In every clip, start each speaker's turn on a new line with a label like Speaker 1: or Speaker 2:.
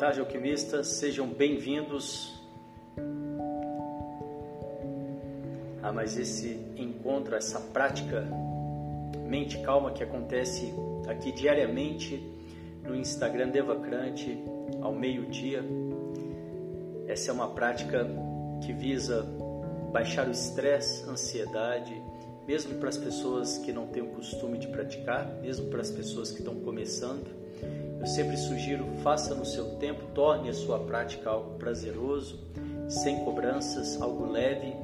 Speaker 1: Tarde, alquimistas. Sejam bem-vindos a mais esse encontro, essa prática mente calma que acontece aqui diariamente no Instagram Devacrante ao meio-dia. Essa é uma prática que visa baixar o estresse, ansiedade, mesmo para as pessoas que não têm o costume de praticar, mesmo para as pessoas que estão começando. Eu sempre sugiro, faça no seu tempo, torne a sua prática algo prazeroso, sem cobranças, algo leve.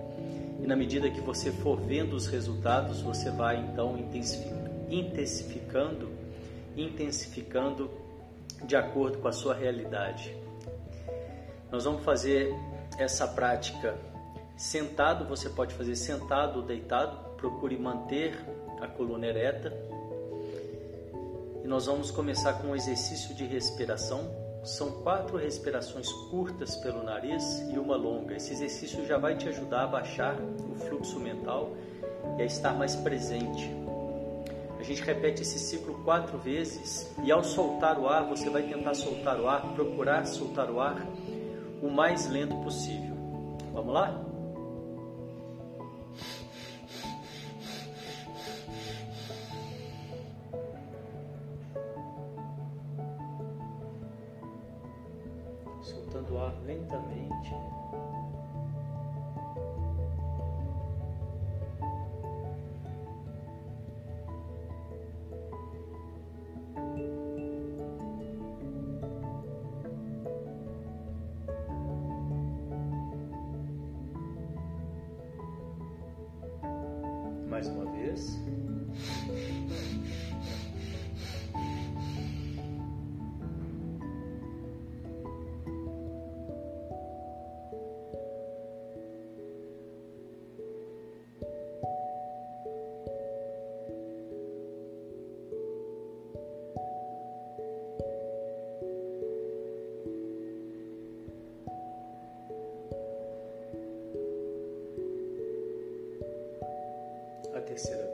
Speaker 1: E na medida que você for vendo os resultados, você vai então intensificando, intensificando de acordo com a sua realidade. Nós vamos fazer essa prática sentado, você pode fazer sentado ou deitado, procure manter a coluna ereta. E nós vamos começar com um exercício de respiração. São quatro respirações curtas pelo nariz e uma longa. Esse exercício já vai te ajudar a baixar o fluxo mental e a estar mais presente. A gente repete esse ciclo quatro vezes e ao soltar o ar, você vai tentar soltar o ar, procurar soltar o ar o mais lento possível. Vamos lá? A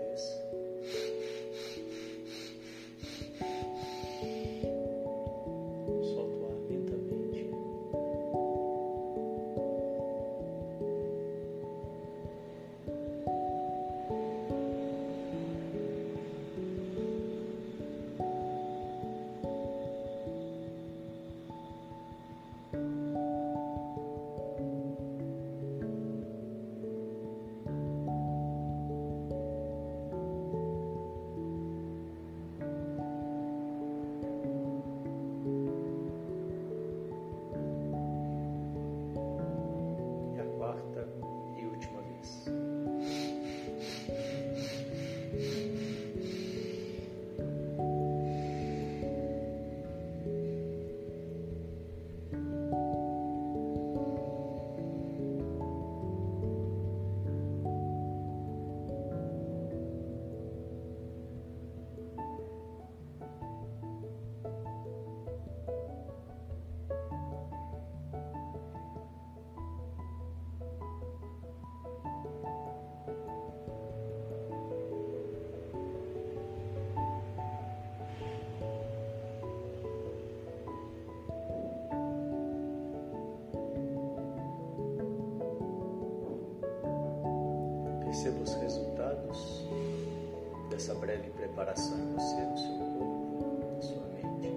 Speaker 1: breve preparação em você, no seu corpo, na sua mente.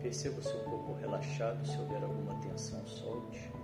Speaker 1: Perceba o seu corpo relaxado, se houver alguma tensão, solte.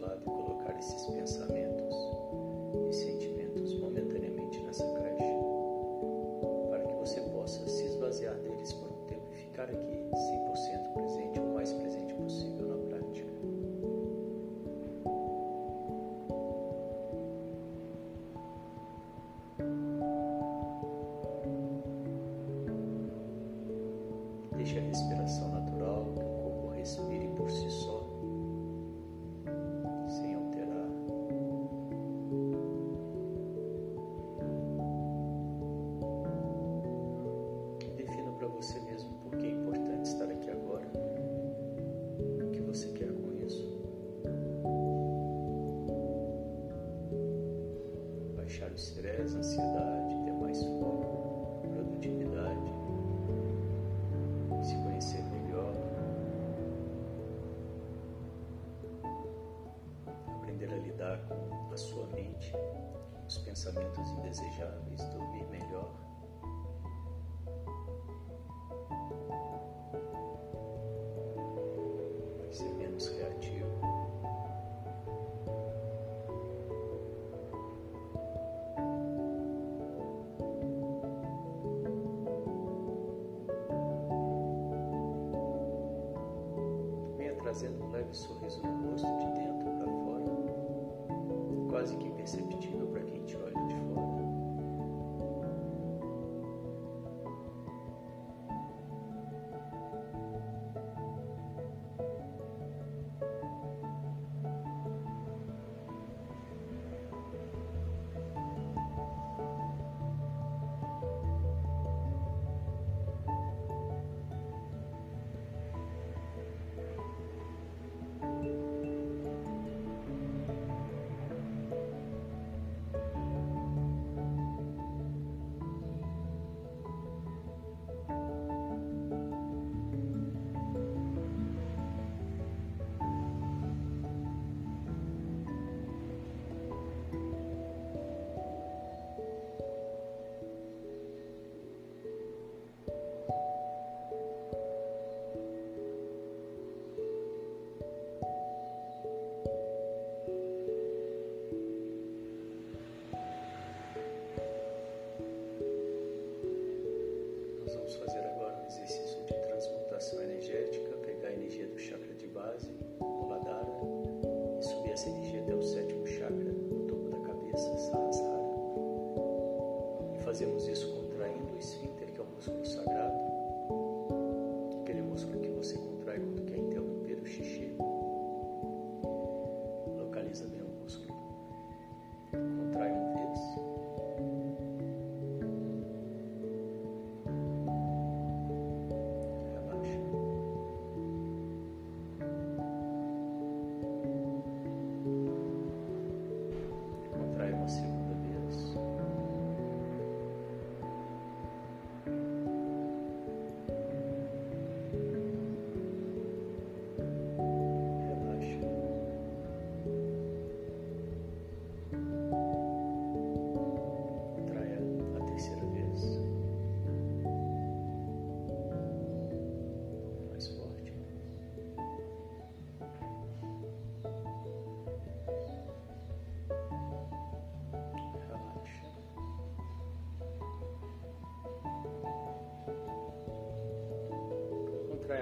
Speaker 1: Lado e colocar esses pensamentos pensamentos indesejáveis, dormir melhor. Ser menos reativo. Venha trazendo um leve sorriso no rosto de dentro para fora, quase que imperceptível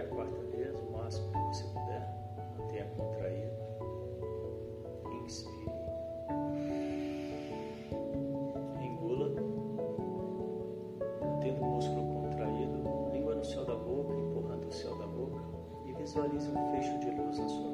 Speaker 1: a quarta vez, o máximo que você puder. Mantenha contraído. Inspire. Engula. Mantendo o músculo contraído, língua no céu da boca, empurrando o céu da boca. E visualize um fecho de luz na sua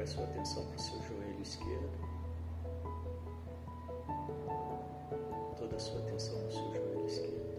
Speaker 1: traga sua atenção para o seu joelho esquerdo, toda a sua atenção no seu joelho esquerdo.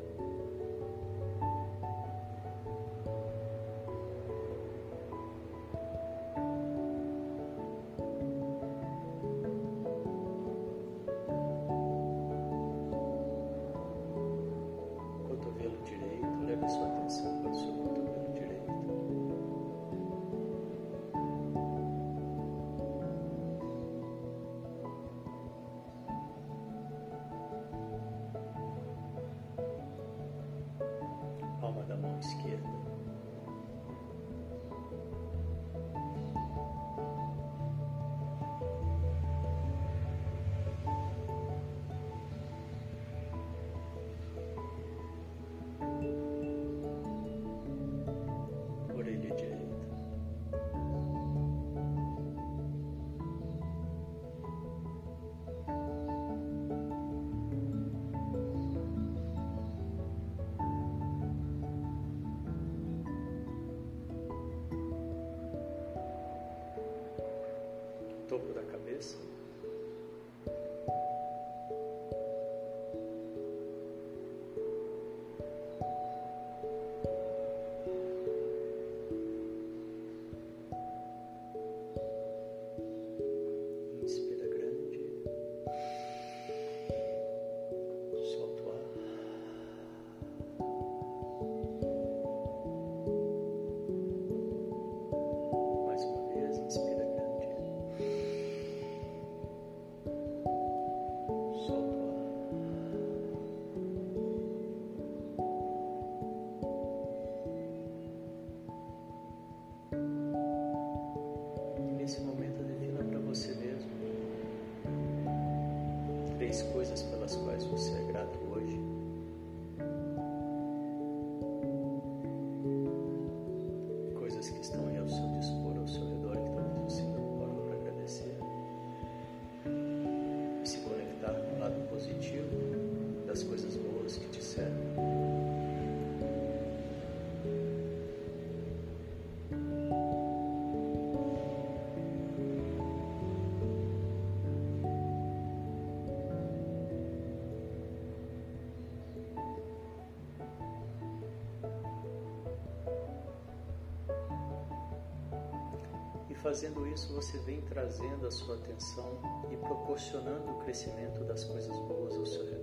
Speaker 1: Fazendo isso, você vem trazendo a sua atenção e proporcionando o crescimento das coisas boas ao seu redor.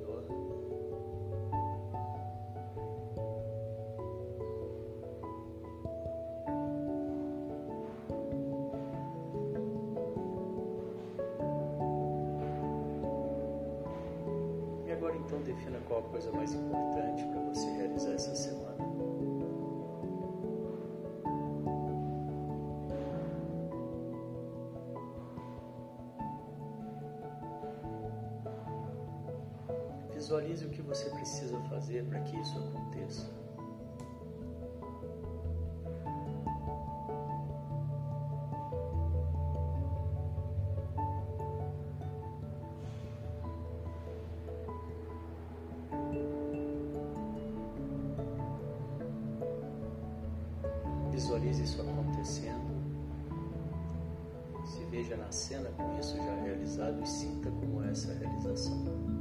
Speaker 1: Visualize isso acontecendo. Se veja na cena com isso já realizado e sinta como é essa realização.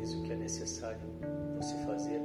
Speaker 1: Visualize o que é necessário você fazer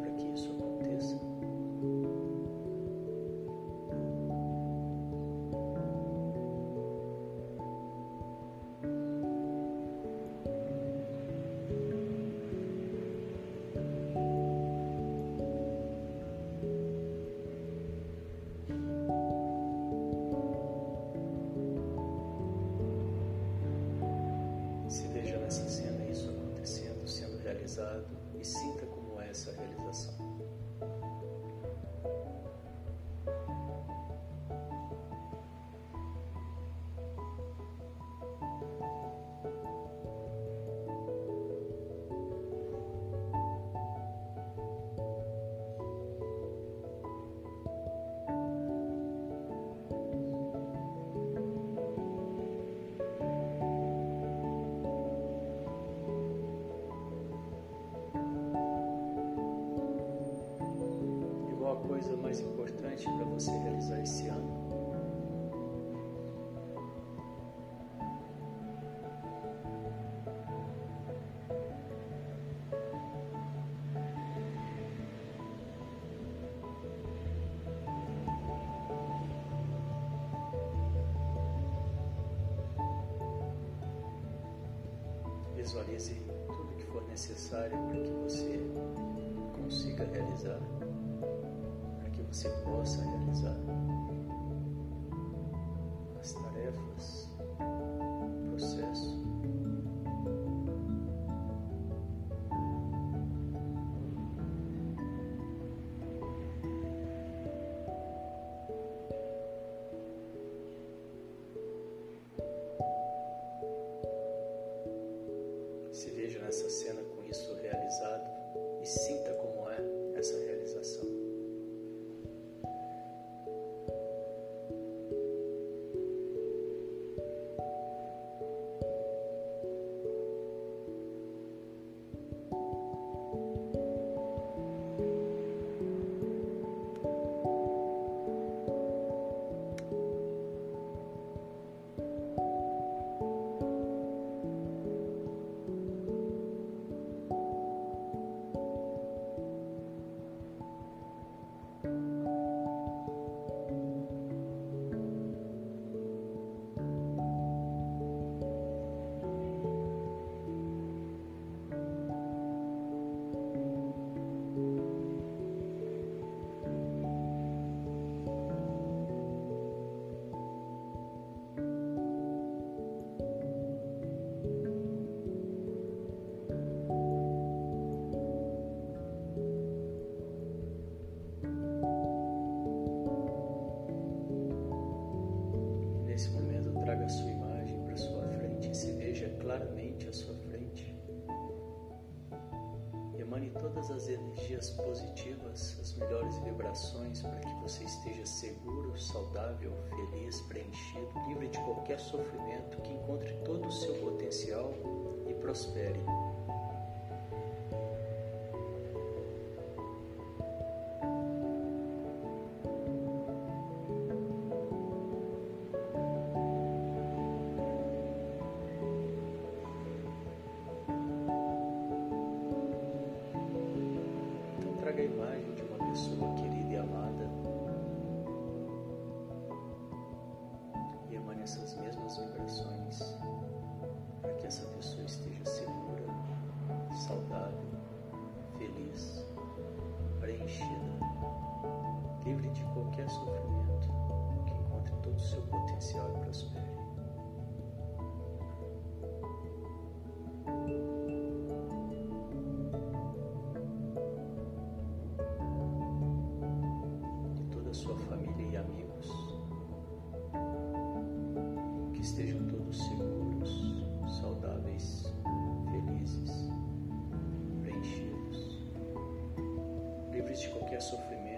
Speaker 1: Visualize tudo que for necessário para que você consiga realizar, para que você possa realizar as tarefas, energias positivas, as melhores vibrações para que você esteja seguro, saudável, feliz, preenchido, livre de qualquer sofrimento, que encontre todo o seu potencial e prospere. sua família e amigos. Que estejam todos seguros, saudáveis, felizes, preenchidos, livres de qualquer sofrimento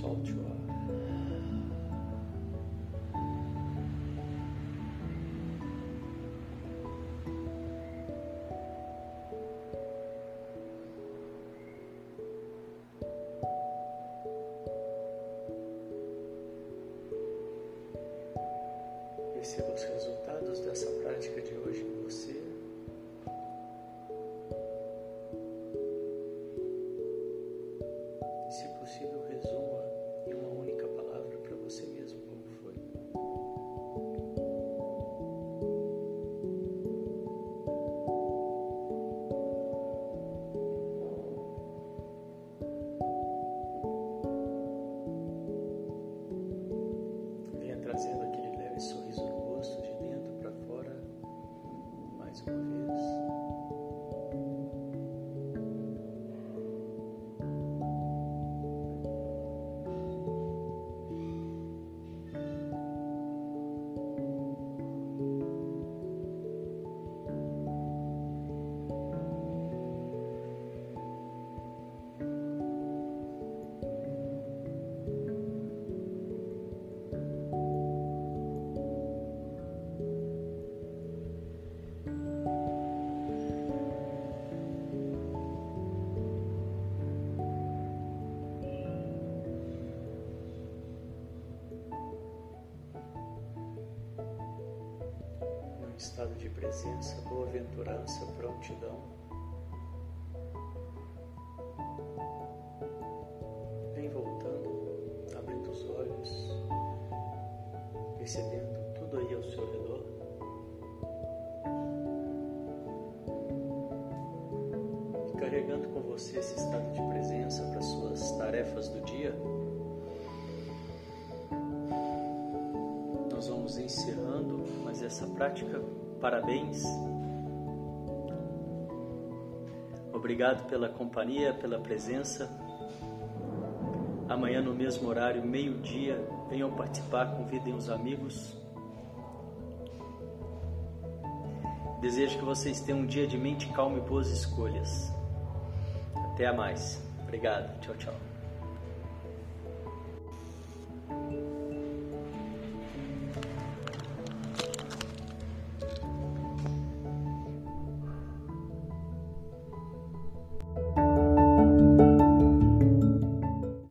Speaker 1: perceba Jesus. Estado de presença, boa-aventurança, prontidão. Vem voltando, abrindo os olhos, percebendo tudo aí ao seu redor. E carregando com você esse estado de presença para suas tarefas do dia. Nós vamos encerrando mais essa prática. Parabéns. Obrigado pela companhia, pela presença. Amanhã, no mesmo horário, meio-dia, venham participar, convidem os amigos. Desejo que vocês tenham um dia de mente calma e boas escolhas. Até a mais. Obrigado. Tchau, tchau.